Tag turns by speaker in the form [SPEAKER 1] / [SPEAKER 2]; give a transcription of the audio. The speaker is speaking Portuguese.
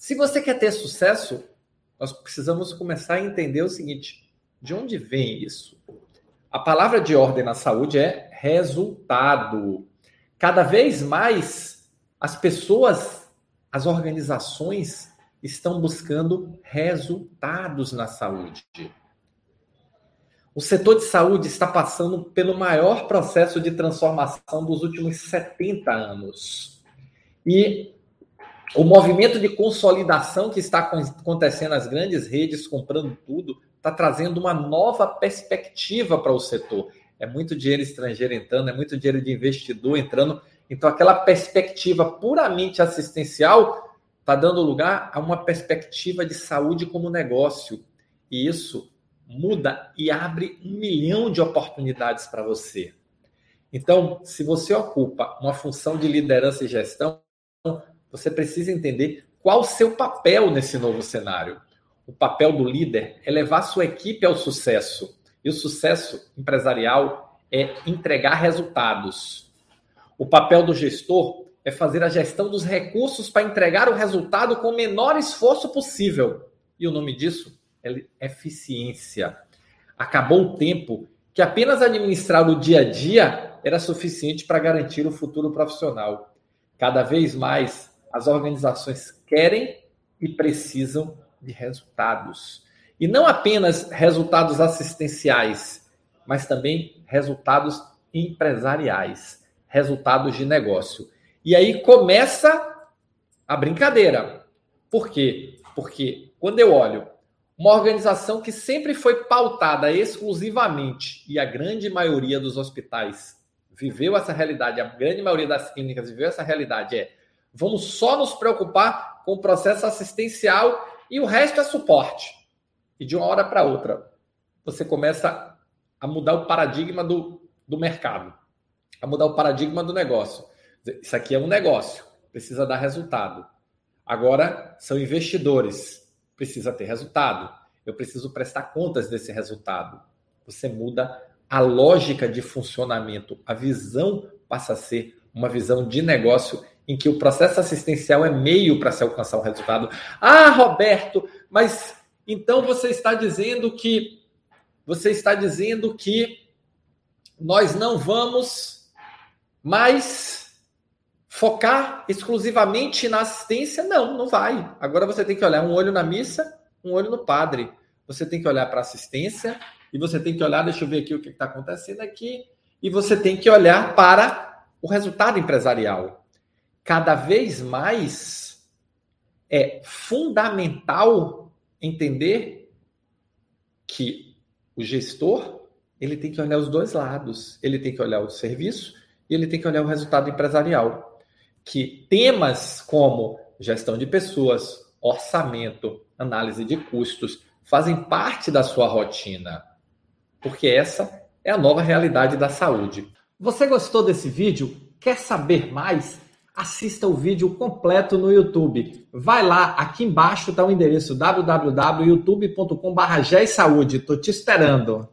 [SPEAKER 1] Se você quer ter sucesso, nós precisamos começar a entender o seguinte: de onde vem isso? A palavra de ordem na saúde é resultado. Cada vez mais as pessoas, as organizações estão buscando resultados na saúde. O setor de saúde está passando pelo maior processo de transformação dos últimos 70 anos. E o movimento de consolidação que está acontecendo, as grandes redes comprando tudo, está trazendo uma nova perspectiva para o setor. É muito dinheiro estrangeiro entrando, é muito dinheiro de investidor entrando. Então, aquela perspectiva puramente assistencial está dando lugar a uma perspectiva de saúde como negócio. E isso muda e abre um milhão de oportunidades para você. Então, se você ocupa uma função de liderança e gestão, você precisa entender qual o seu papel nesse novo cenário. O papel do líder é levar sua equipe ao sucesso. E o sucesso empresarial é entregar resultados. O papel do gestor é fazer a gestão dos recursos para entregar o resultado com o menor esforço possível. E o nome disso eficiência. Acabou o tempo que apenas administrar o dia a dia era suficiente para garantir o futuro profissional. Cada vez mais as organizações querem e precisam de resultados. E não apenas resultados assistenciais, mas também resultados empresariais, resultados de negócio. E aí começa a brincadeira. Por quê? Porque quando eu olho uma organização que sempre foi pautada exclusivamente, e a grande maioria dos hospitais viveu essa realidade, a grande maioria das clínicas viveu essa realidade, é vamos só nos preocupar com o processo assistencial e o resto é suporte. E de uma hora para outra, você começa a mudar o paradigma do, do mercado, a mudar o paradigma do negócio. Isso aqui é um negócio, precisa dar resultado. Agora são investidores precisa ter resultado. Eu preciso prestar contas desse resultado. Você muda a lógica de funcionamento. A visão passa a ser uma visão de negócio em que o processo assistencial é meio para se alcançar o resultado. Ah, Roberto, mas então você está dizendo que você está dizendo que nós não vamos mais Focar exclusivamente na assistência? Não, não vai. Agora você tem que olhar um olho na missa, um olho no padre. Você tem que olhar para a assistência e você tem que olhar, deixa eu ver aqui o que está acontecendo aqui, e você tem que olhar para o resultado empresarial. Cada vez mais é fundamental entender que o gestor ele tem que olhar os dois lados. Ele tem que olhar o serviço e ele tem que olhar o resultado empresarial que temas como gestão de pessoas, orçamento, análise de custos fazem parte da sua rotina, porque essa é a nova realidade da saúde. Você gostou desse vídeo? Quer saber mais? Assista o vídeo completo no YouTube. Vai lá, aqui embaixo está o endereço www.youtube.com.br. Estou te esperando.